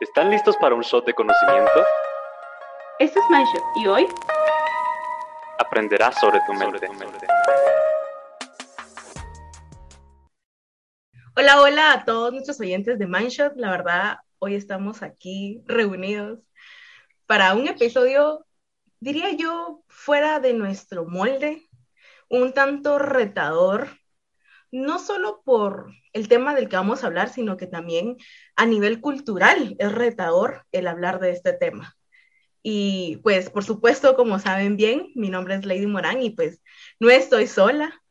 ¿Están listos para un shot de conocimiento? Esto es Mindshot y hoy aprenderás sobre tu mente. Hola, hola a todos nuestros oyentes de Mindshot. La verdad, hoy estamos aquí reunidos para un episodio, diría yo, fuera de nuestro molde, un tanto retador, no solo por el tema del que vamos a hablar, sino que también a nivel cultural es retador el hablar de este tema. Y pues, por supuesto, como saben bien, mi nombre es Lady Morán y pues no estoy sola.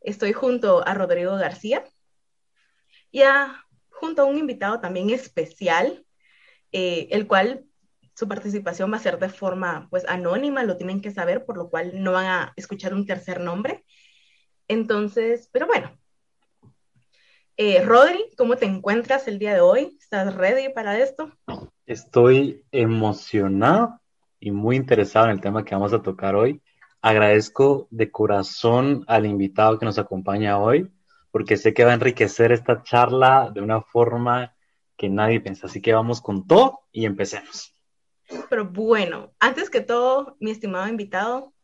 Estoy junto a Rodrigo García y junto a un invitado también especial, eh, el cual su participación va a ser de forma pues anónima, lo tienen que saber, por lo cual no van a escuchar un tercer nombre. Entonces, pero bueno, eh, Rodri, ¿cómo te encuentras el día de hoy? ¿Estás ready para esto? Estoy emocionado y muy interesado en el tema que vamos a tocar hoy. Agradezco de corazón al invitado que nos acompaña hoy, porque sé que va a enriquecer esta charla de una forma que nadie piensa. Así que vamos con todo y empecemos. Pero bueno, antes que todo, mi estimado invitado,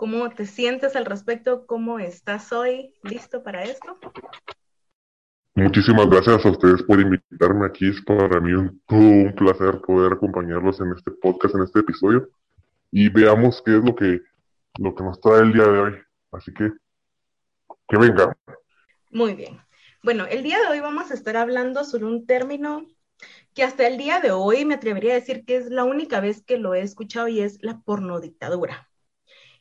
¿cómo te sientes al respecto? ¿Cómo estás hoy? ¿Listo para esto? Muchísimas gracias a ustedes por invitarme aquí. Es para mí un, un placer poder acompañarlos en este podcast, en este episodio. Y veamos qué es lo que, lo que nos trae el día de hoy. Así que, que venga. Muy bien. Bueno, el día de hoy vamos a estar hablando sobre un término que hasta el día de hoy me atrevería a decir que es la única vez que lo he escuchado y es la pornodictadura.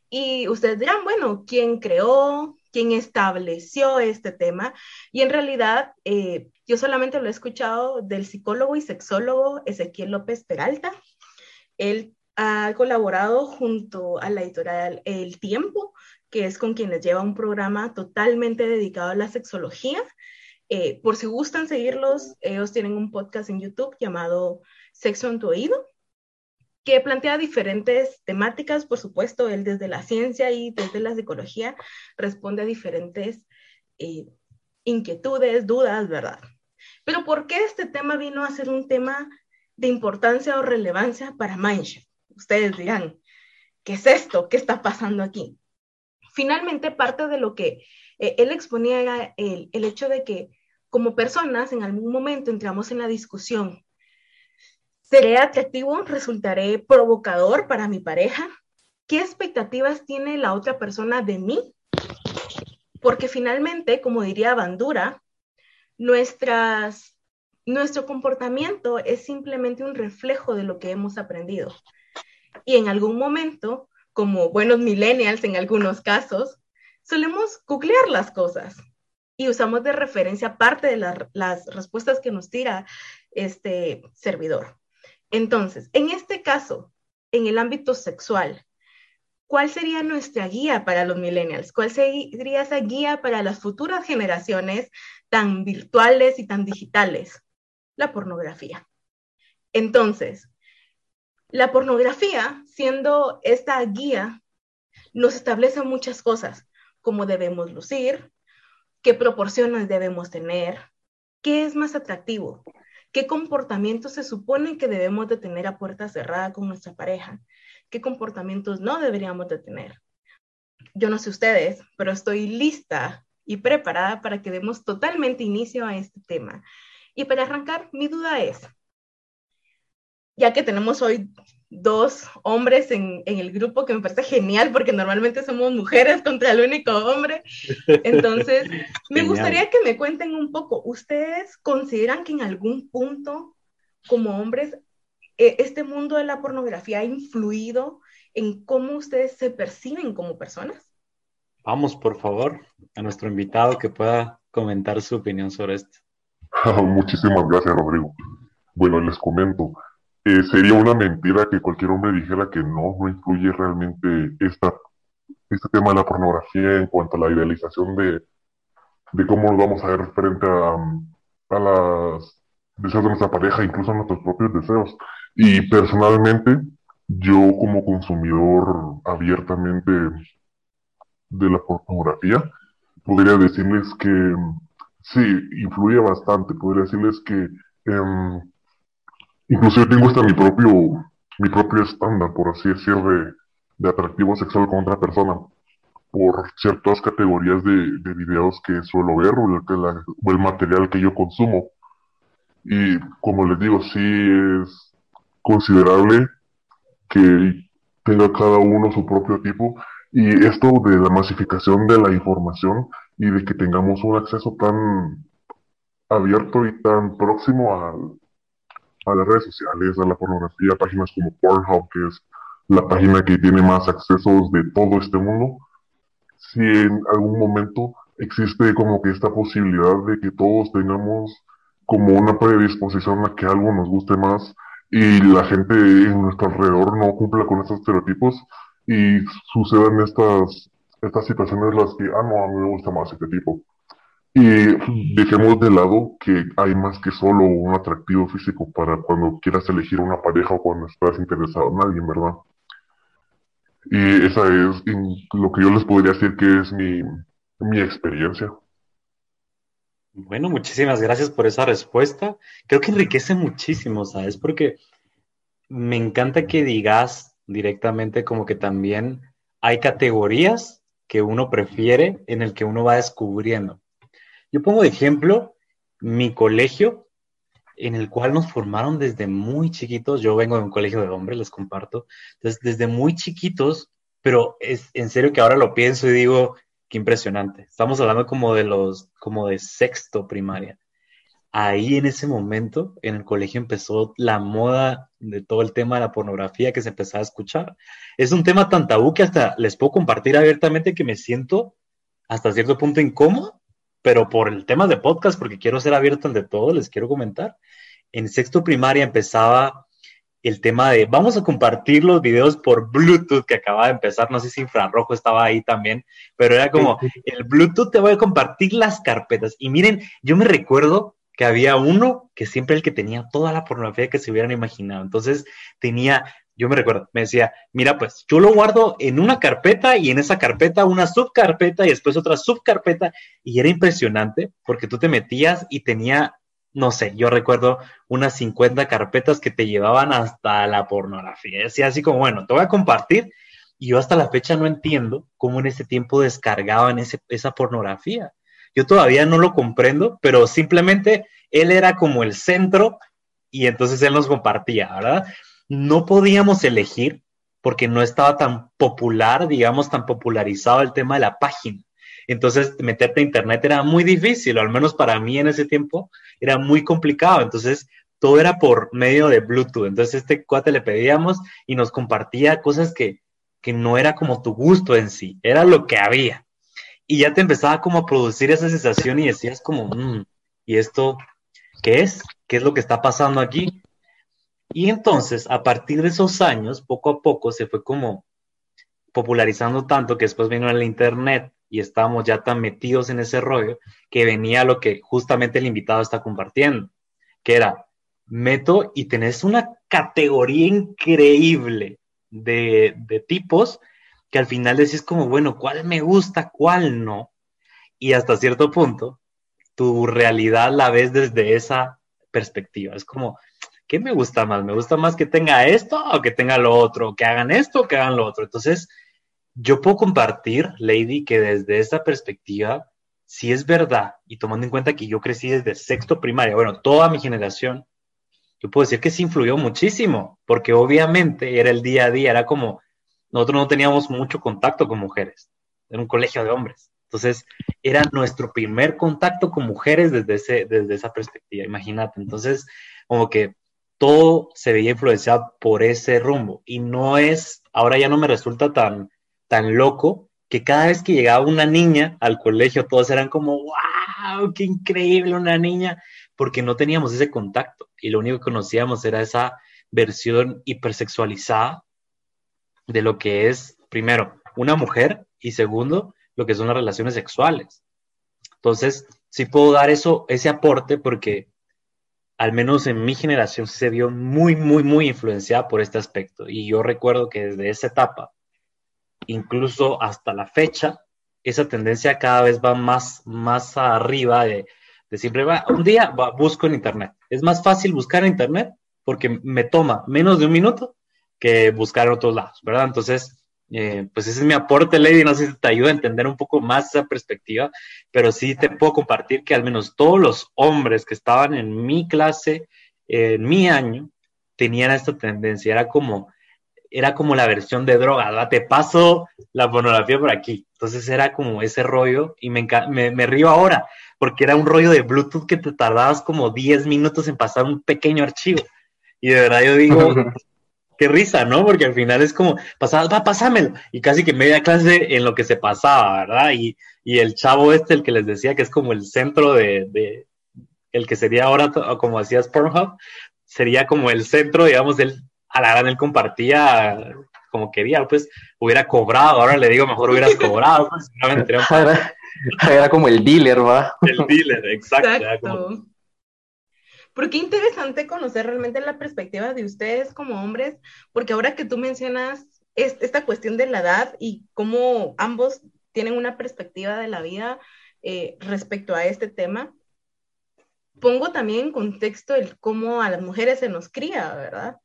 Y ustedes dirán, bueno, ¿quién creó? quien estableció este tema. Y en realidad, eh, yo solamente lo he escuchado del psicólogo y sexólogo Ezequiel López Peralta. Él ha colaborado junto a la editorial El Tiempo, que es con quienes lleva un programa totalmente dedicado a la sexología. Eh, por si gustan seguirlos, ellos tienen un podcast en YouTube llamado Sexo en tu oído que plantea diferentes temáticas, por supuesto, él desde la ciencia y desde la psicología responde a diferentes eh, inquietudes, dudas, ¿verdad? Pero ¿por qué este tema vino a ser un tema de importancia o relevancia para Mindshare? Ustedes dirán, ¿qué es esto? ¿Qué está pasando aquí? Finalmente, parte de lo que eh, él exponía era el, el hecho de que como personas en algún momento entramos en la discusión ¿Seré atractivo? ¿Resultaré provocador para mi pareja? ¿Qué expectativas tiene la otra persona de mí? Porque finalmente, como diría Bandura, nuestro comportamiento es simplemente un reflejo de lo que hemos aprendido. Y en algún momento, como buenos millennials en algunos casos, solemos googlear las cosas y usamos de referencia parte de las respuestas que nos tira este servidor. Entonces, en este caso, en el ámbito sexual, ¿cuál sería nuestra guía para los millennials? ¿Cuál sería esa guía para las futuras generaciones tan virtuales y tan digitales? La pornografía. Entonces, la pornografía, siendo esta guía, nos establece muchas cosas, cómo debemos lucir, qué proporciones debemos tener, qué es más atractivo, ¿Qué comportamientos se supone que debemos de tener a puerta cerrada con nuestra pareja? ¿Qué comportamientos no deberíamos de tener? Yo no sé ustedes, pero estoy lista y preparada para que demos totalmente inicio a este tema. Y para arrancar, mi duda es, ya que tenemos hoy dos hombres en, en, el grupo, que me parece genial porque normalmente somos mujeres contra el único hombre. Entonces, me gustaría que me cuenten un poco, ¿ustedes consideran que en algún punto, como hombres, e, este mundo de la pornografía ha influido en cómo ustedes se perciben como personas? Vamos, por favor, a nuestro invitado que pueda comentar su opinión sobre esto. Muchísimas gracias, Rodrigo. Bueno, les comento eh, sería una mentira que cualquier hombre dijera que no, no influye realmente esta, este tema de la pornografía en cuanto a la idealización de, de cómo nos vamos a ver frente a, a las deseos de nuestra pareja, incluso a nuestros propios deseos. Y personalmente, yo como consumidor abiertamente de la pornografía, podría decirles que sí, influye bastante. Podría decirles que em, inclusive tengo hasta mi propio, mi propio estándar, por así decir, de, de atractivo sexual con otra persona por ciertas categorías de, de videos que suelo ver o el, material que yo consumo. Y como les digo, sí es considerable que tenga cada uno su propio tipo y esto de la masificación de la información y de que tengamos un acceso tan abierto y tan próximo a, las redes sociales, a la pornografía, páginas como Pornhub, que es la página que tiene más accesos de todo este mundo, si en algún momento existe como que esta posibilidad de que todos tengamos como una predisposición a que algo nos guste más y la gente en nuestro alrededor no cumpla con esos estereotipos y sucedan estas, estas situaciones las que, ah, no, a mí me gusta más este tipo. Y dejemos de lado que hay más que solo un atractivo físico para cuando quieras elegir una pareja o cuando estás interesado en alguien, ¿verdad? Y esa es lo que yo les podría decir que es mi, mi experiencia. Bueno, muchísimas gracias por esa respuesta. Creo que enriquece muchísimo, ¿sabes? Porque me encanta que digas directamente como que también hay categorías que uno prefiere en el que uno va descubriendo. Yo pongo de ejemplo mi colegio, en el cual nos formaron desde muy chiquitos. Yo vengo de un colegio de hombres, les comparto. Desde muy chiquitos, pero es en serio que ahora lo pienso y digo, qué impresionante. Estamos hablando como de los, como de sexto primaria. Ahí en ese momento, en el colegio empezó la moda de todo el tema de la pornografía que se empezaba a escuchar. Es un tema tan tabú que hasta les puedo compartir abiertamente que me siento hasta cierto punto incómodo, pero por el tema de podcast, porque quiero ser abierto ante todo, les quiero comentar en sexto primaria empezaba el tema de vamos a compartir los videos por Bluetooth que acaba de empezar, no sé si infrarrojo estaba ahí también, pero era como el Bluetooth te voy a compartir las carpetas. Y miren, yo me recuerdo que había uno que siempre el que tenía toda la pornografía que se hubieran imaginado. Entonces tenía, yo me recuerdo, me decía, mira, pues yo lo guardo en una carpeta y en esa carpeta una subcarpeta y después otra subcarpeta. Y era impresionante porque tú te metías y tenía no sé, yo recuerdo unas 50 carpetas que te llevaban hasta la pornografía. Decía así como, bueno, te voy a compartir. Y yo hasta la fecha no entiendo cómo en ese tiempo descargaban ese, esa pornografía. Yo todavía no lo comprendo, pero simplemente él era como el centro y entonces él nos compartía, ¿verdad? No podíamos elegir porque no estaba tan popular, digamos, tan popularizado el tema de la página. Entonces, meterte a internet era muy difícil, o al menos para mí en ese tiempo era muy complicado. Entonces, todo era por medio de Bluetooth. Entonces, este cuate le pedíamos y nos compartía cosas que, que no era como tu gusto en sí, era lo que había. Y ya te empezaba como a producir esa sensación y decías como, mm, ¿y esto qué es? ¿Qué es lo que está pasando aquí? Y entonces, a partir de esos años, poco a poco se fue como popularizando tanto que después vino el internet y estábamos ya tan metidos en ese rollo que venía lo que justamente el invitado está compartiendo, que era, meto y tenés una categoría increíble de, de tipos que al final decís como, bueno, ¿cuál me gusta, cuál no? Y hasta cierto punto, tu realidad la ves desde esa perspectiva. Es como, ¿qué me gusta más? ¿Me gusta más que tenga esto o que tenga lo otro? ¿Que hagan esto o que hagan lo otro? Entonces, yo puedo compartir, Lady, que desde esa perspectiva, si es verdad, y tomando en cuenta que yo crecí desde sexto primaria, bueno, toda mi generación, yo puedo decir que sí influyó muchísimo, porque obviamente era el día a día, era como, nosotros no teníamos mucho contacto con mujeres, era un colegio de hombres. Entonces, era nuestro primer contacto con mujeres desde, ese, desde esa perspectiva, imagínate. Entonces, como que todo se veía influenciado por ese rumbo. Y no es, ahora ya no me resulta tan, tan loco que cada vez que llegaba una niña al colegio, todos eran como, wow, qué increíble una niña, porque no teníamos ese contacto y lo único que conocíamos era esa versión hipersexualizada de lo que es, primero, una mujer y segundo, lo que son las relaciones sexuales. Entonces, sí puedo dar eso, ese aporte porque al menos en mi generación se vio muy, muy, muy influenciada por este aspecto. Y yo recuerdo que desde esa etapa incluso hasta la fecha, esa tendencia cada vez va más, más arriba de, de siempre va, un día busco en internet. Es más fácil buscar en internet porque me toma menos de un minuto que buscar en otros lados, ¿verdad? Entonces, eh, pues ese es mi aporte, Lady. No sé si te ayuda a entender un poco más esa perspectiva, pero sí te puedo compartir que al menos todos los hombres que estaban en mi clase, en mi año, tenían esta tendencia. Era como, era como la versión de droga. Te paso la pornografía por aquí. Entonces era como ese rollo y me, me, me río ahora porque era un rollo de Bluetooth que te tardabas como 10 minutos en pasar un pequeño archivo. Y de verdad yo digo, qué risa, ¿no? Porque al final es como, pasabas, va, pásamelo. Y casi que media clase en lo que se pasaba, ¿verdad? Y, y el chavo este, el que les decía que es como el centro de, de el que sería ahora, como decías, Pornhub, sería como el centro, digamos, él, a la gran él compartía como quería, pues hubiera cobrado, ahora le digo, mejor hubieras cobrado, pues, era, era como el dealer, ¿va? El dealer, exacto. Qué interesante conocer realmente la perspectiva de ustedes como hombres, porque ahora que tú mencionas esta cuestión de la edad y cómo ambos tienen una perspectiva de la vida eh, respecto a este tema, pongo también en contexto el cómo a las mujeres se nos cría, ¿verdad?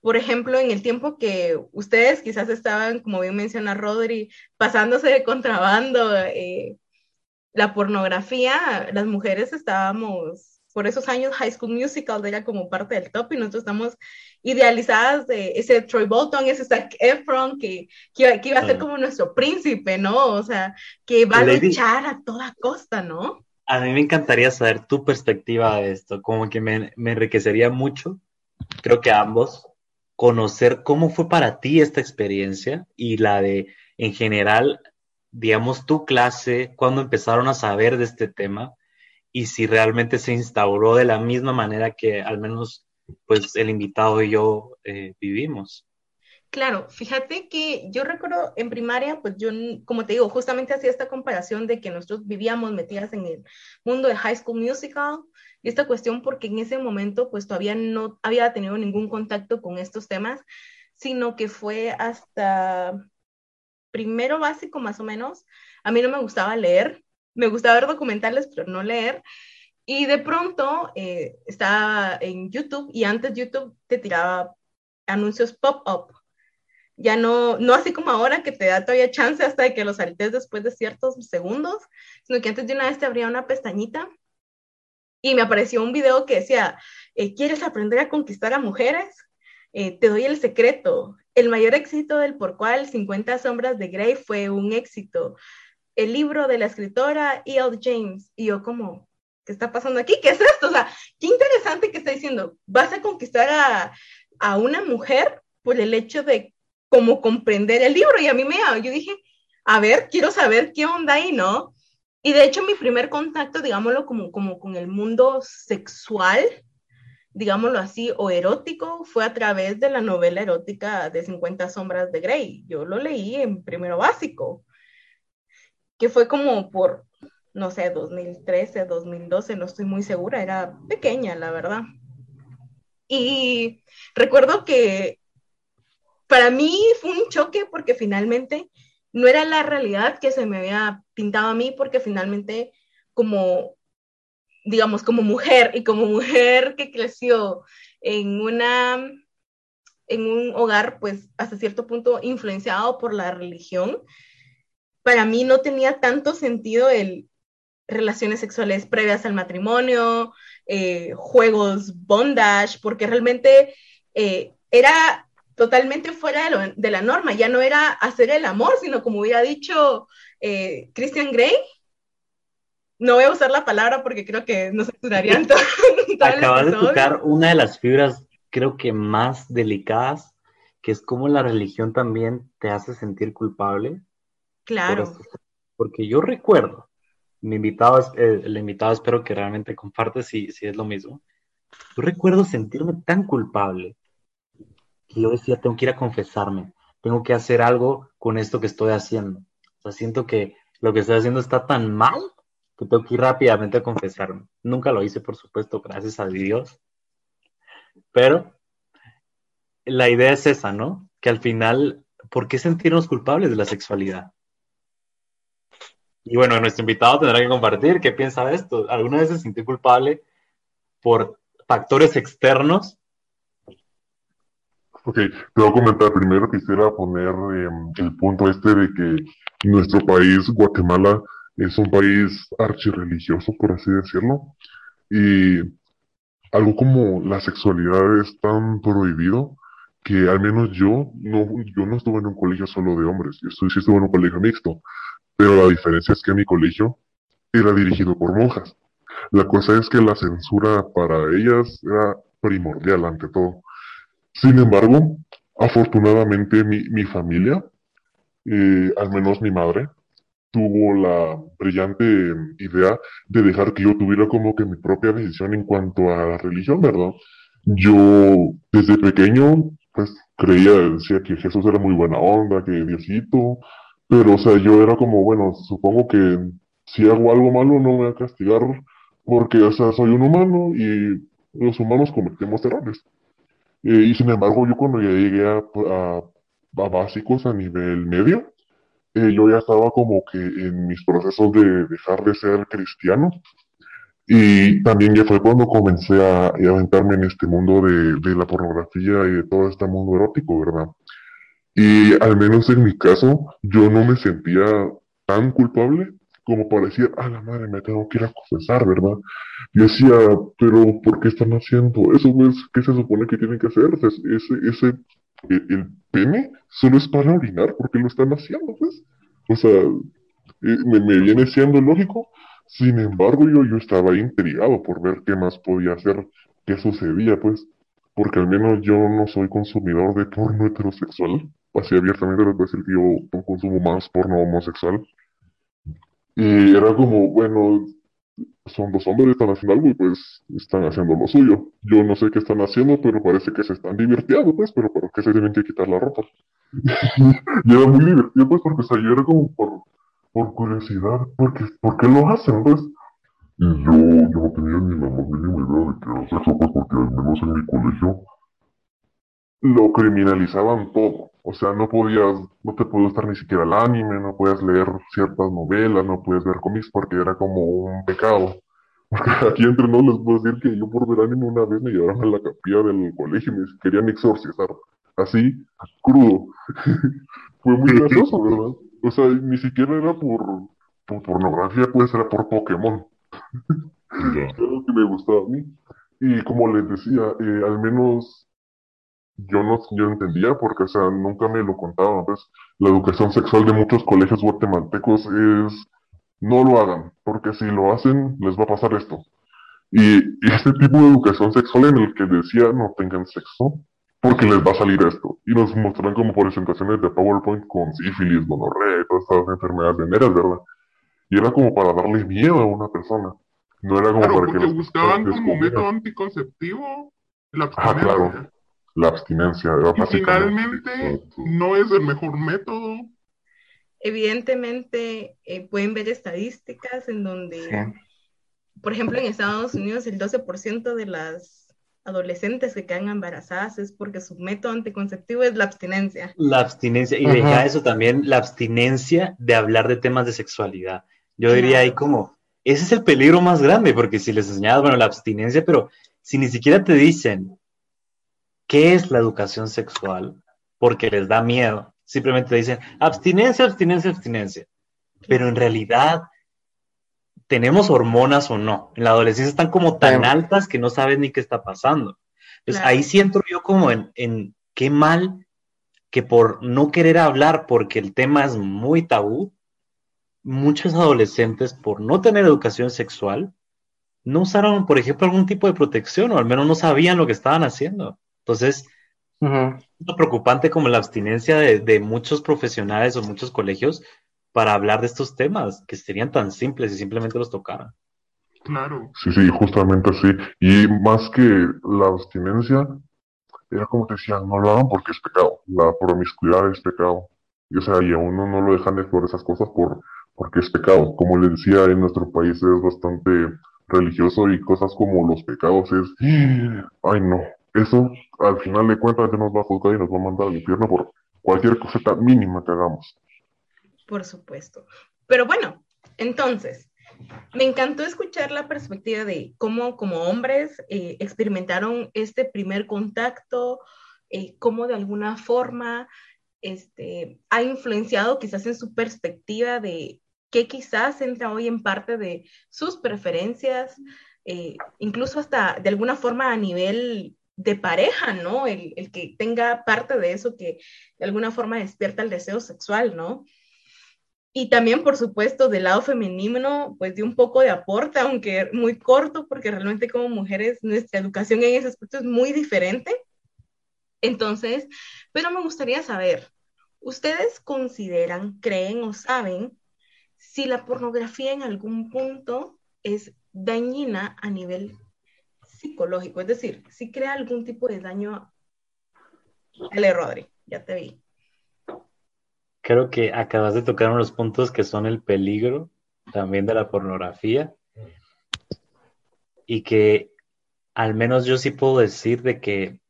Por ejemplo, en el tiempo que ustedes quizás estaban, como bien menciona Rodri, pasándose de contrabando eh, la pornografía, las mujeres estábamos por esos años High School Musical era como parte del top y nosotros estamos idealizadas de ese Troy Bolton, ese Zac Efron, que, que, iba a ser como nuestro príncipe, ¿no? O sea, que va a luchar a toda costa, ¿no? A mí me encantaría saber tu perspectiva de esto, como que me, me enriquecería mucho, creo que a ambos, conocer cómo fue para ti esta experiencia y la de, en general, digamos, tu clase, cuando empezaron a saber de este tema y si realmente se instauró de la misma manera que al menos pues el invitado y yo eh, vivimos. Claro, fíjate que yo recuerdo en primaria, pues yo, como te digo, justamente hacía esta comparación de que nosotros vivíamos metidas en el mundo de High School Musical y esta cuestión porque en ese momento pues todavía no había tenido ningún contacto con estos temas, sino que fue hasta primero básico más o menos. A mí no me gustaba leer, me gusta ver documentales, pero no leer. Y de pronto eh, estaba en YouTube y antes YouTube te tiraba anuncios pop-up. Ya no, no así como ahora que te da todavía chance hasta de que los saltes después de ciertos segundos, sino que antes de una vez te abría una pestañita y me apareció un video que decía, eh, ¿quieres aprender a conquistar a mujeres? Eh, te doy el secreto. El mayor éxito del por cual 50 sombras de Grey fue un éxito el libro de la escritora E.L. James. Y yo como, ¿qué está pasando aquí? ¿Qué es esto? O sea, qué interesante que está diciendo, vas a conquistar a, a una mujer por el hecho de cómo comprender el libro. Y a mí me, yo dije, a ver, quiero saber qué onda ahí, ¿no? Y de hecho mi primer contacto, digámoslo, como, como con el mundo sexual, digámoslo así, o erótico, fue a través de la novela erótica de 50 sombras de Grey. Yo lo leí en primero básico que fue como por, no sé, 2013, 2012, no estoy muy segura, era pequeña, la verdad. Y recuerdo que para mí fue un choque porque finalmente no era la realidad que se me había pintado a mí, porque finalmente como, digamos, como mujer y como mujer que creció en una en un hogar, pues, hasta cierto punto influenciado por la religión, para mí no tenía tanto sentido el relaciones sexuales previas al matrimonio, eh, juegos bondage, porque realmente eh, era totalmente fuera de, la norma, ya no era hacer el amor, sino como hubiera dicho eh, Christian Grey, no voy a usar la palabra porque creo que nos censurarían todo. Acabas de tocar una de las fibras, creo que más delicadas, que es como la religión también te hace sentir culpable Claro. porque yo recuerdo, mi invitado, eh, el invitado espero que realmente comparte si, si es lo mismo. Yo recuerdo sentirme tan culpable que yo decía, tengo que ir a confesarme, tengo que hacer algo con esto que estoy haciendo. O sea, siento que lo que estoy haciendo está tan mal que tengo que ir rápidamente a confesarme. Nunca lo hice, por supuesto, gracias a Dios. Pero la idea es esa, ¿no? Que al final, ¿por qué sentirnos culpables de la sexualidad? Y bueno, nuestro invitado tendrá que compartir qué piensa de esto. ¿Alguna vez se sintió culpable por factores externos Ok, te voy a comentar. Primero quisiera poner em, el punto este de que nuestro país, Guatemala, es un país archirreligioso, por así decirlo. Y algo como la sexualidad es tan prohibido que al menos yo no, yo no estuve en un colegio solo de hombres, yo estuve, sí estuve en un colegio mixto, pero la diferencia es que mi colegio era dirigido por monjas. La cosa es que la censura para ellas era primordial ante todo. Sin embargo, afortunadamente mi, mi familia, eh, al menos mi madre, tuvo la brillante idea de dejar que yo tuviera como que mi propia decisión en cuanto a la religión, ¿verdad? Yo desde pequeño, pues creía, decía que Jesús era muy buena onda, que Diosito, pero o sea, yo era como, bueno, supongo que si hago algo malo no me va a castigar porque, o sea, soy un humano y los humanos cometemos errores. Eh, y sin embargo, yo cuando ya llegué a, a- a básicos a nivel medio, eh, yo ya estaba como que en mis procesos de dejar de ser cristiano. Y también ya fue cuando comencé a, a aventarme en este mundo de, de la pornografía y de todo este mundo erótico, ¿verdad? Y al menos en mi caso, yo no me sentía tan culpable como para decir, a la madre, me tengo que ir a confesar, ¿verdad? Yo decía, pero ¿por qué están haciendo eso? Pues, ¿qué se supone que tienen que hacer? Es- Ese, ese, el, el pene solo es para orinar, ¿por qué lo están haciendo, pues? O sea, me, me viene siendo lógico. Sin embargo, yo, yo estaba intrigado por ver qué más podía hacer, qué sucedía, pues, porque al menos yo no soy consumidor de porno heterosexual. Así abiertamente les voy a decir que yo consumo más porno homosexual. Y era como, bueno, son dos hombres, están haciendo algo y pues están haciendo lo suyo. Yo no sé qué están haciendo, pero parece que se están divirtiendo, pues, pero ¿por qué se tienen que quitar la ropa? Y era muy divertido, pues, porque o sea, yo era como por, por curiosidad, porque, ¿por qué lo hacen, pues? Y yo, yo no tenía ni la más mínima idea de que era sexo, pues, porque al menos en mi colegio lo criminalizaban todo. O sea, no podías, no te podías estar ni siquiera al anime, no podías leer ciertas novelas, no podías ver cómics porque era como un pecado. Porque aquí entre nos les puedo decir que yo por ver anime una vez me llevaron a la capilla del colegio y me querían exorcizar. Así, crudo. Fue muy gracioso, ¿verdad? O sea, ni siquiera era por, por pornografía, pues era por Pokémon. Era lo que me gustaba a mí. Y como les decía, eh, al menos yo no yo entendía porque, o sea, nunca me lo contaban. Pues la educación sexual de muchos colegios guatemaltecos es no lo hagan, porque si lo hacen les va a pasar esto. Y, y este tipo de educación sexual en el que decía no tengan sexo, porque les va a salir esto. Y nos mostraron como presentaciones de PowerPoint con sífilis, gonorrea y todas estas enfermedades venéreas, ¿verdad? Y era como para darle miedo a una persona. No era como Claro, para que porque los buscaban como método anticonceptivo la Ah, claro. La abstinencia, Y básicamente. finalmente no es el mejor método. Evidentemente, eh, pueden ver estadísticas en donde, Sí. por ejemplo, en Estados Unidos el 12% de las adolescentes que quedan embarazadas es porque su método anticonceptivo es la abstinencia. La abstinencia, y deja eso también, la abstinencia de hablar de temas de sexualidad. Yo diría ahí como, ese es el peligro más grande, porque si les enseñas, bueno, la abstinencia, pero si ni siquiera te dicen qué es la educación sexual, porque les da miedo, simplemente te dicen abstinencia, abstinencia, abstinencia. Pero en realidad, ¿tenemos hormonas o no? En la adolescencia están como tan altas que no sabes ni qué está pasando. Entonces Claro. ahí sí entro yo como en, en qué mal que por no querer hablar porque el tema es muy tabú, muchos adolescentes por no tener educación sexual no usaron, por ejemplo, algún tipo de protección o al menos no sabían lo que estaban haciendo. Entonces, es preocupante como la abstinencia de, de muchos profesionales o muchos colegios para hablar de estos temas que serían tan simples y simplemente los tocaran. Claro. Sí, sí, justamente así. Y más que la abstinencia, era como te decía, no lo hagan porque es pecado. La promiscuidad es pecado. Y, o sea, y a uno no lo dejan de explorar esas cosas por, porque es pecado. Como le decía, en nuestro país es bastante religioso y cosas como los pecados es, ay no, eso al final de cuentas ya nos va a juzgar y nos va a mandar al infierno por cualquier cosita mínima que hagamos. Por supuesto. Pero bueno, entonces, me encantó escuchar la perspectiva de cómo como hombres eh, experimentaron este primer contacto, eh, cómo de alguna forma este, ha influenciado quizás en su perspectiva de qué quizás entra hoy en parte de sus preferencias, eh, incluso hasta de alguna forma a nivel de pareja, ¿no? El, el, que tenga parte de eso que de alguna forma despierta el deseo sexual, ¿no? Y también, por supuesto, del lado femenino, pues de un poco de aporte, aunque muy corto, porque realmente como mujeres nuestra educación en ese aspecto es muy diferente. Entonces, pero me gustaría saber, ¿ustedes consideran, creen o saben si la pornografía en algún punto es dañina a nivel psicológico? Es decir, si crea algún tipo de daño. Dale, Rodri, ya te vi. Creo que acabas de tocar unos puntos que son el peligro también de la pornografía y que al menos yo sí puedo decir de que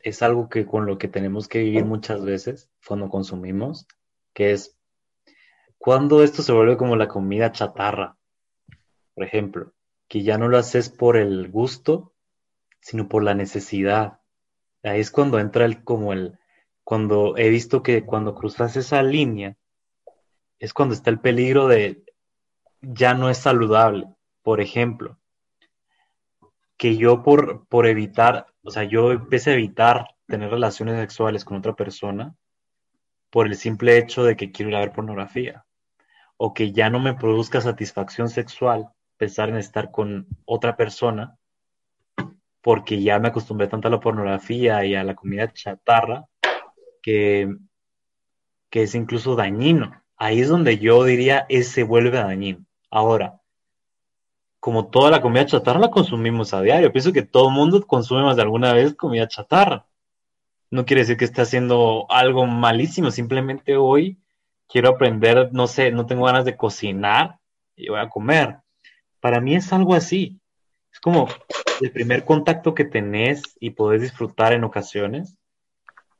es algo que con lo que tenemos que vivir muchas veces cuando consumimos, que es cuando esto se vuelve como la comida chatarra, por ejemplo, que ya no lo haces por el gusto, sino por la necesidad. Ahí es cuando entra el como el cuando he visto que cuando cruzas esa línea es cuando está el peligro de ya no es saludable. Por ejemplo, que yo por, por evitar, o sea, yo empecé a evitar tener relaciones sexuales con otra persona por el simple hecho de que quiero ir a ver pornografía o que ya no me produzca satisfacción sexual pensar en estar con otra persona porque ya me acostumbré tanto a la pornografía y a la comida chatarra que, que es incluso dañino. Ahí es donde yo diría, ese vuelve dañino. Ahora, como toda la comida chatarra la consumimos a diario, pienso que todo el mundo consume más de alguna vez comida chatarra. No quiere decir que esté haciendo algo malísimo, simplemente hoy quiero aprender, no sé, no tengo ganas de cocinar y voy a comer. Para mí es algo así. Es como el primer contacto que tenés y podés disfrutar en ocasiones,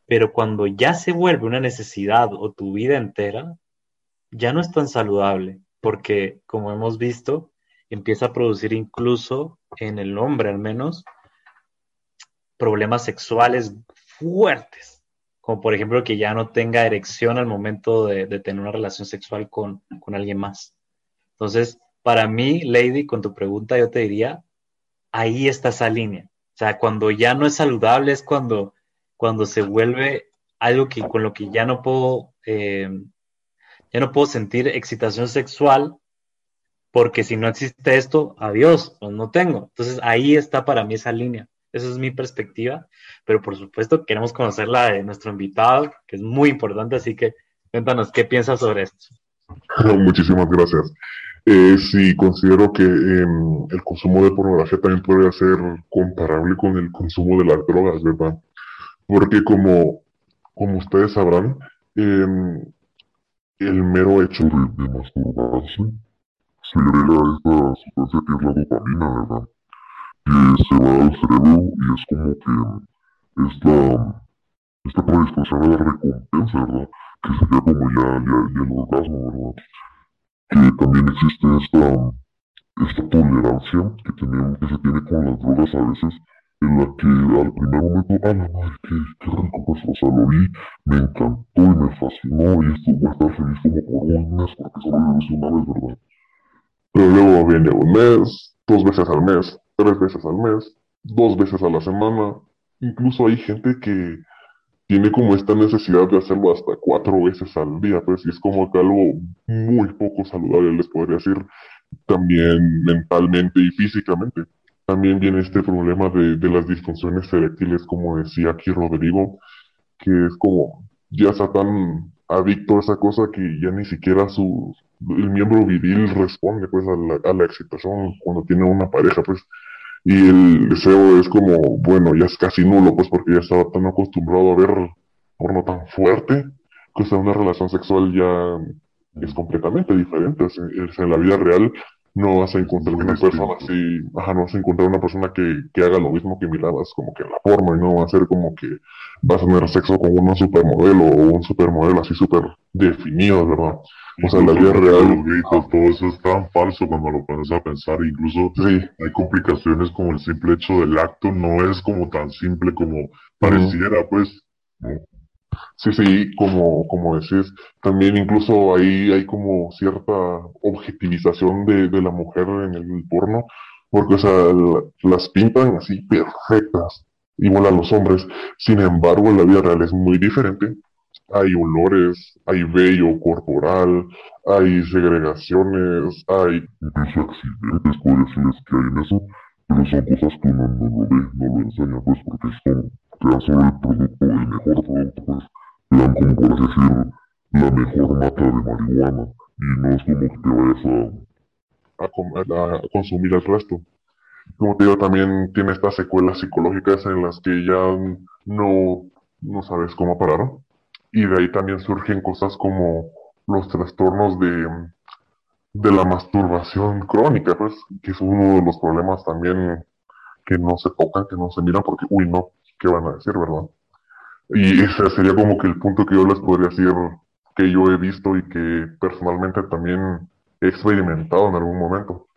pero cuando ya se vuelve una necesidad o tu vida entera, ya no es tan saludable, porque como hemos visto, empieza a producir incluso en el hombre al menos problemas sexuales fuertes, como por ejemplo que ya no tenga erección al momento de, tener una relación sexual con, con alguien más. Entonces, para mí, Lady, con tu pregunta, yo te diría, ahí está esa línea. O sea, cuando ya no es saludable es cuando, cuando se vuelve algo que, con lo que ya no puedo, eh, ya no puedo sentir excitación sexual, porque si no existe esto, adiós, pues no tengo. Entonces ahí está para mí esa línea. Esa es mi perspectiva, pero por supuesto queremos conocer la de nuestro invitado, que es muy importante, así que cuéntanos qué piensas sobre esto. Muchísimas gracias. Eh, sí, considero que eh, el consumo de pornografía también podría ser comparable con el consumo de las drogas, ¿verdad? Porque como, como ustedes sabrán, eh, el mero hecho de, de, masturbarse segrega esta sustancia que es la dopamina, ¿verdad? Que se va al cerebro y es como que esta, esta predisposición a la recompensa, ¿verdad? Que sería como ya, ya, ya el orgasmo, ¿verdad? Que también existe esta, esta tolerancia que, tenemos, que se tiene con las drogas a veces, en la que al primer momento, ah, la madre, qué, qué rico pues, o sea, lo vi, me encantó y me fascinó, y esto voy a estar feliz como por un mes, porque solo lo hice una vez, ¿verdad? Pero luego viene un mes, dos veces al mes, tres veces al mes, dos veces a la semana, incluso hay gente que tiene como esta necesidad de hacerlo hasta cuatro veces al día, pues, y es como que algo muy poco saludable, les podría decir, también mentalmente y físicamente. También viene este problema de, de las disfunciones eréctiles, como decía aquí Rodrigo, que es como, ya está tan adicto a esa cosa que ya ni siquiera su, el miembro viril responde, pues, a la, a la excitación cuando tiene una pareja, pues, y el deseo es como, bueno, ya es casi nulo, pues porque ya estaba tan acostumbrado a ver porno tan fuerte, que o sea, una relación sexual ya es completamente diferente. O sea, en la vida real no vas a encontrar una persona así, ajá, no vas a encontrar una persona que, que haga lo mismo que mirabas como que en la forma y no va a ser como que vas a tener sexo con una supermodelo o un supermodelo así súper definido, ¿verdad? O sea, la vida real, Los gritos, todo eso es tan falso cuando lo pones a pensar. Incluso sí, hay complicaciones como el simple hecho del acto, no es como tan simple como pareciera, pues. ¿no? Sí, sí, como, como decís, también incluso ahí hay como cierta objetivización de, de la mujer en el porno, porque, o sea, la- las pintan así perfectas, igual a los hombres. Sin embargo, en la vida real es muy diferente. Hay olores, hay vello corporal, hay segregaciones, hay... Incluso accidentes, decirles que hay en eso, pero son cosas que uno no lo ve, no lo enseña, pues, porque son, te solo el producto, el mejor producto, pues, te dan como por así la mejor mata de marihuana, y no es como que te vayas a a- a consumir el resto. Como te digo, también tiene estas secuelas psicológicas en las que ya no, no sabes cómo parar. Y de ahí también surgen cosas como los trastornos de, de la masturbación crónica, pues, que es uno de los problemas también que no se tocan, que no se miran, porque, uy, no, ¿qué van a decir, verdad? Y ese sería como que el punto que yo les podría decir que yo he visto y que personalmente también he experimentado en algún momento.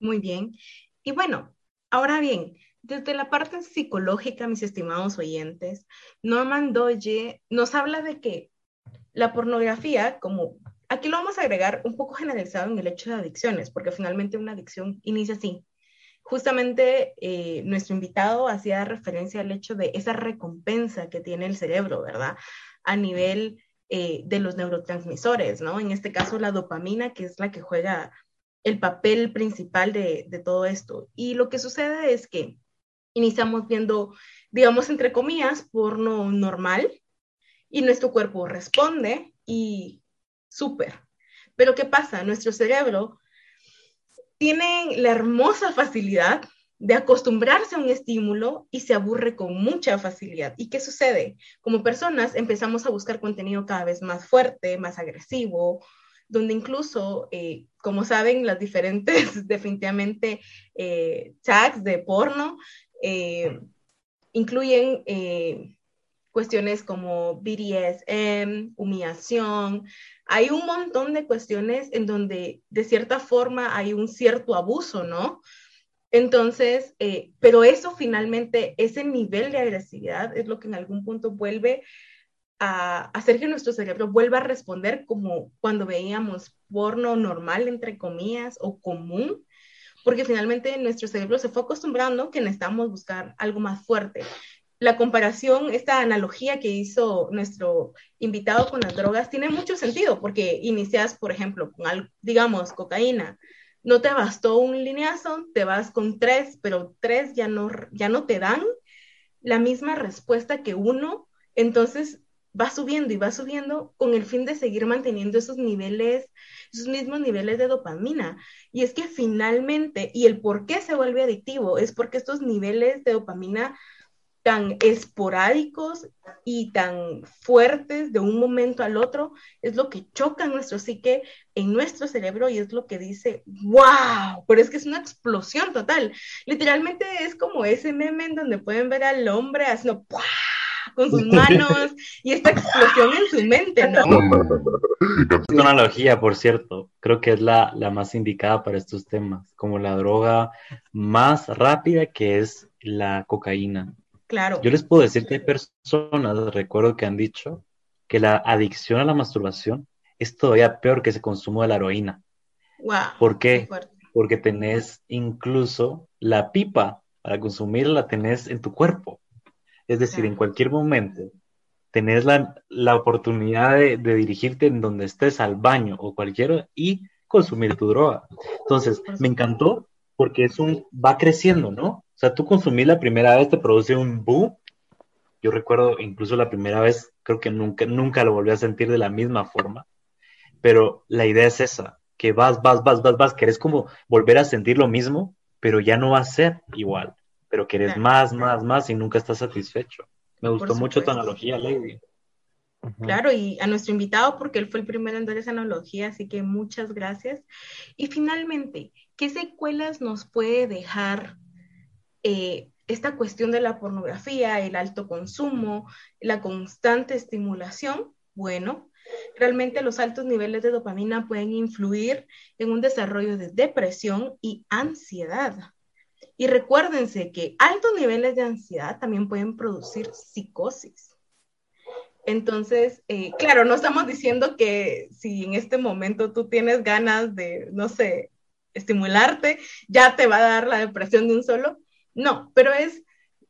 Muy bien. Y bueno, ahora bien, desde la parte psicológica, mis estimados oyentes, Norman Doye nos habla de que la pornografía, como aquí lo vamos a agregar un poco generalizado en el hecho de adicciones, porque finalmente una adicción inicia así. Justamente eh, nuestro invitado hacía referencia al hecho de esa recompensa que tiene el cerebro, ¿verdad? A nivel eh, de los neurotransmisores, ¿no? En este caso, la dopamina, que es la que juega el papel principal de, todo esto. Y lo que sucede es que iniciamos viendo, digamos, entre comillas, porno normal y nuestro cuerpo responde y súper. Pero ¿qué pasa? Nuestro cerebro tiene la hermosa facilidad de acostumbrarse a un estímulo y se aburre con mucha facilidad. ¿Y qué sucede? Como personas empezamos a buscar contenido cada vez más fuerte, más agresivo, donde incluso, eh, como saben, las diferentes, definitivamente, eh, tags de porno eh, incluyen eh, cuestiones como BDSM, humillación. Hay un montón de cuestiones en donde de cierta forma hay un cierto abuso, ¿no? Entonces, eh, pero eso finalmente, ese nivel de agresividad es lo que en algún punto vuelve a hacer que nuestro cerebro vuelva a responder como cuando veíamos porno normal, entre comillas, o común, porque finalmente nuestro cerebro se fue acostumbrando que necesitamos buscar algo más fuerte. La comparación, esta analogía que hizo nuestro invitado con las drogas tiene mucho sentido, porque inicias, por ejemplo, digamos, cocaína, no te bastó un lineazo, te vas con tres, pero tres ya no, ya no te dan la misma respuesta que uno, entonces va subiendo y va subiendo con el fin de seguir manteniendo esos niveles, esos mismos niveles de dopamina. Y es que finalmente, y el por qué se vuelve adictivo, es porque estos niveles de dopamina tan esporádicos y tan fuertes de un momento al otro, es lo que choca nuestro psique en nuestro cerebro y es lo que dice, wow, pero es que es una explosión total. Literalmente es como ese meme en donde pueden ver al hombre haciendo ¡pua! con sus manos y esta explosión en su mente, ¿no? Es una analogía, por cierto, creo que es la, la más indicada para estos temas, como la droga más rápida que es la cocaína. Claro. Yo les puedo decir que hay personas, recuerdo que han dicho, que la adicción a la masturbación es todavía peor que ese consumo de la heroína. Wow. ¿Por qué? Porque tenés incluso la pipa para consumirla, la tenés en tu cuerpo. Es decir, en cualquier momento tenés la, la oportunidad de, de, dirigirte en donde estés al baño o cualquiera y consumir tu droga. Entonces, me encantó porque es un, va creciendo, ¿no? O sea, tú consumís la primera vez, te produce un boom. Yo recuerdo incluso la primera vez, creo que nunca, nunca lo volví a sentir de la misma forma. Pero la idea es esa, que vas, vas, vas, vas, vas, querés como volver a sentir lo mismo, pero ya no va a ser igual. Pero querés más, más, más y nunca estás satisfecho. Me gustó mucho tu analogía, Lady. Ujú. Claro, y a nuestro invitado porque él fue el primero en dar esa analogía, así que muchas gracias. Y finalmente, ¿qué secuelas nos puede dejar eh, esta cuestión de la pornografía, el alto consumo, la constante estimulación? Bueno, realmente los altos niveles de dopamina pueden influir en un desarrollo de depresión y ansiedad. Y recuérdense que altos niveles de ansiedad también pueden producir psicosis. Entonces, eh, claro, no estamos diciendo que si en este momento tú tienes ganas de, no sé, estimularte, ya te va a dar la depresión de un solo. No, pero es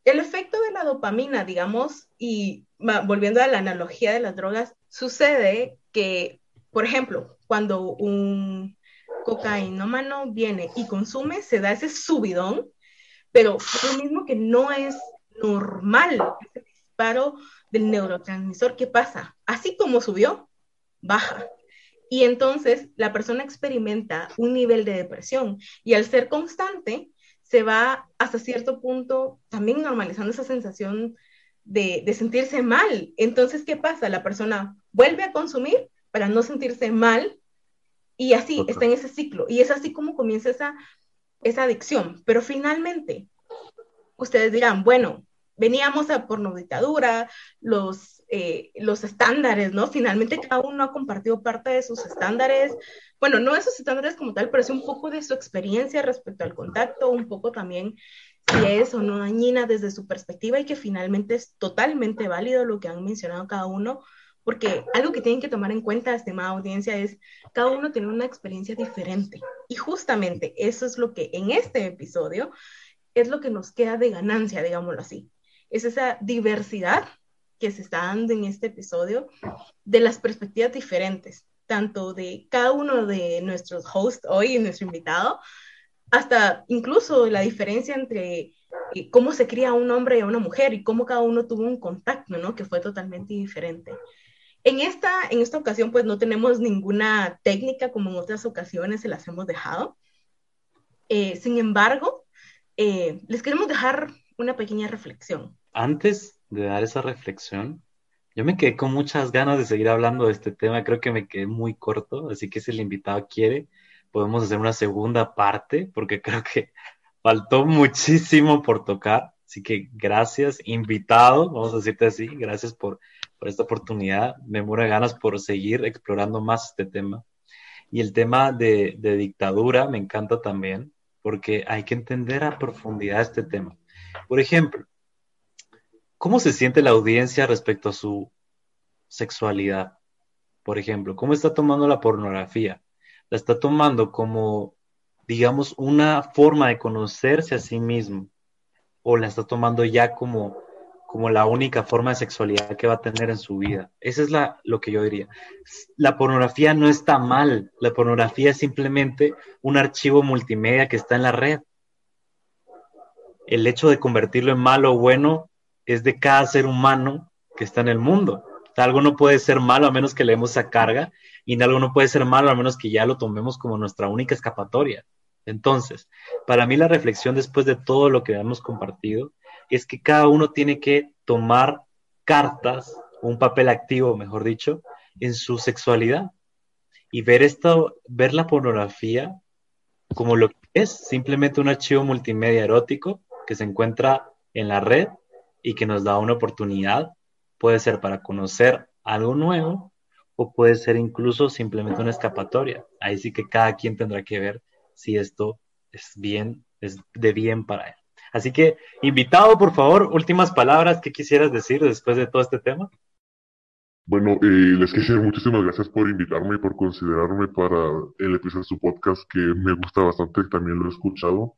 el efecto de la dopamina, digamos, y volviendo a la analogía de las drogas, sucede que, por ejemplo, cuando un cocainómano viene y consume, se da ese subidón, pero por lo mismo que no es normal ese disparo del neurotransmisor, ¿qué pasa? Así como subió, baja. Y entonces la persona experimenta un nivel de depresión y al ser constante, se va hasta cierto punto también normalizando esa sensación de, de sentirse mal. Entonces, ¿qué pasa? La persona vuelve a consumir para no sentirse mal y así está en ese ciclo. Y es así como comienza esa, esa adicción. Pero finalmente, ustedes dirán, bueno, veníamos a pornodictadura, los, eh, los estándares, ¿no? Finalmente cada uno ha compartido parte de sus estándares, bueno, no esos estándares como tal, pero sí un poco de su experiencia respecto al contacto, un poco también si es o no dañina desde su perspectiva y que finalmente es totalmente válido lo que han mencionado cada uno, porque algo que tienen que tomar en cuenta, estimada audiencia, es cada uno tiene una experiencia diferente. Y justamente eso es lo que en este episodio es lo que nos queda de ganancia, digámoslo así. Es esa diversidad que se está dando en este episodio de las perspectivas diferentes, tanto de cada uno de nuestros hosts hoy y nuestro invitado, hasta incluso la diferencia entre eh, cómo se cría un hombre y una mujer y cómo cada uno tuvo un contacto, ¿no? Que fue totalmente diferente. En esta, en esta ocasión, pues no tenemos ninguna técnica como en otras ocasiones se las hemos dejado. Eh, sin embargo, eh, les queremos dejar una pequeña reflexión. Antes de dar esa reflexión, yo me quedé con muchas ganas de seguir hablando de este tema. Creo que me quedé muy corto, así que si el invitado quiere, podemos hacer una segunda parte, porque creo que faltó muchísimo por tocar. Así que gracias, invitado, vamos a decirte así, gracias por, por esta oportunidad. Me muero ganas por seguir explorando más este tema. Y el tema de, de dictadura me encanta también, porque hay que entender a profundidad este tema. Por ejemplo, ¿cómo se siente la audiencia respecto a su sexualidad? Por ejemplo, ¿cómo está tomando la pornografía? La está tomando como, digamos, una forma de conocerse a sí mismo, o la está tomando ya como, como la única forma de sexualidad que va a tener en su vida. Eso es lo que yo diría. La pornografía no está mal, la pornografía es simplemente un archivo multimedia que está en la red. El hecho de convertirlo en malo o bueno es de cada ser humano que está en el mundo. Algo no puede ser malo a menos que le demos esa carga y algo no puede ser malo a menos que ya lo tomemos como nuestra única escapatoria. Entonces, para mí la reflexión después de todo lo que hemos compartido es que cada uno tiene que tomar cartas, un papel activo, mejor dicho, en su sexualidad y ver esto, ver la pornografía como lo que es, simplemente un archivo multimedia erótico que se encuentra en la red y que nos da una oportunidad, puede ser para conocer algo nuevo o puede ser incluso simplemente una escapatoria. Ahí sí que cada quien tendrá que ver si esto es bien, es de bien para él. Así que, invitado, por favor, últimas palabras que quisieras decir después de todo este tema. Bueno, eh, les quisiera muchísimas gracias por invitarme y por considerarme para el episodio de su podcast que me gusta bastante, también lo he escuchado.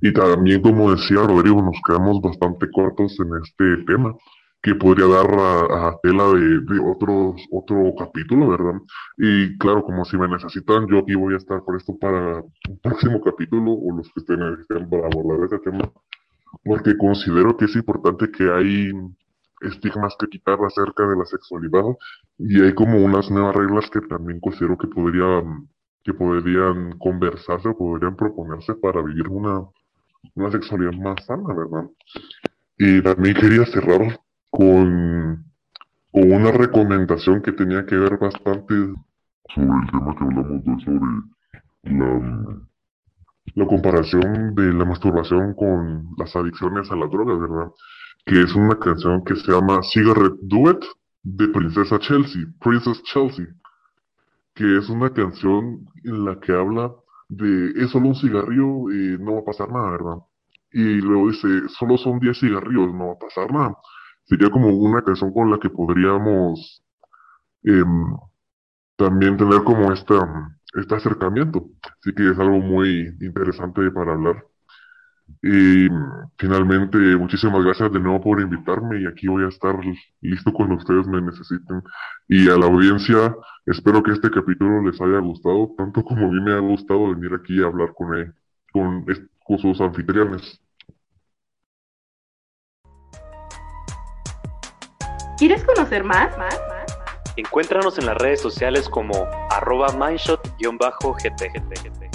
Y también, como decía Rodrigo, nos quedamos bastante cortos en este tema, que podría dar a, tela de, de otros, otro capítulo, ¿verdad? Y claro, como si me necesitan, yo aquí voy a estar por esto para un próximo capítulo o los que estén necesiten para abordar este tema, porque considero que es importante que hay estigmas que quitar acerca de la sexualidad y hay como unas nuevas reglas que también considero que podrían, que podrían conversarse o podrían proponerse para vivir una, una sexualidad más sana, ¿verdad? Y también quería cerrar con, con una recomendación que tenía que ver bastante sobre el tema que hablamos de sobre la, la comparación de la masturbación con las adicciones a las drogas, ¿verdad? Que es una canción que se llama Cigarette Duet de Princesa Chelsea, Princess Chelsea, que es una canción en la que habla de es solo un cigarrillo y no va a pasar nada, ¿verdad? Y luego dice, solo son 10 cigarrillos, no va a pasar nada. Sería como una canción con la que podríamos em, también tener como esta, este acercamiento. Así que es algo muy interesante para hablar. Y finalmente, muchísimas gracias de nuevo por invitarme y aquí voy a estar listo cuando ustedes me necesiten. Y a la audiencia, espero que este capítulo les haya gustado, tanto como a mí me ha gustado venir aquí a hablar con, él, con, con sus anfitriones. ¿Quieres conocer más? Encuéntranos en las redes sociales como arroba mindshot-gt.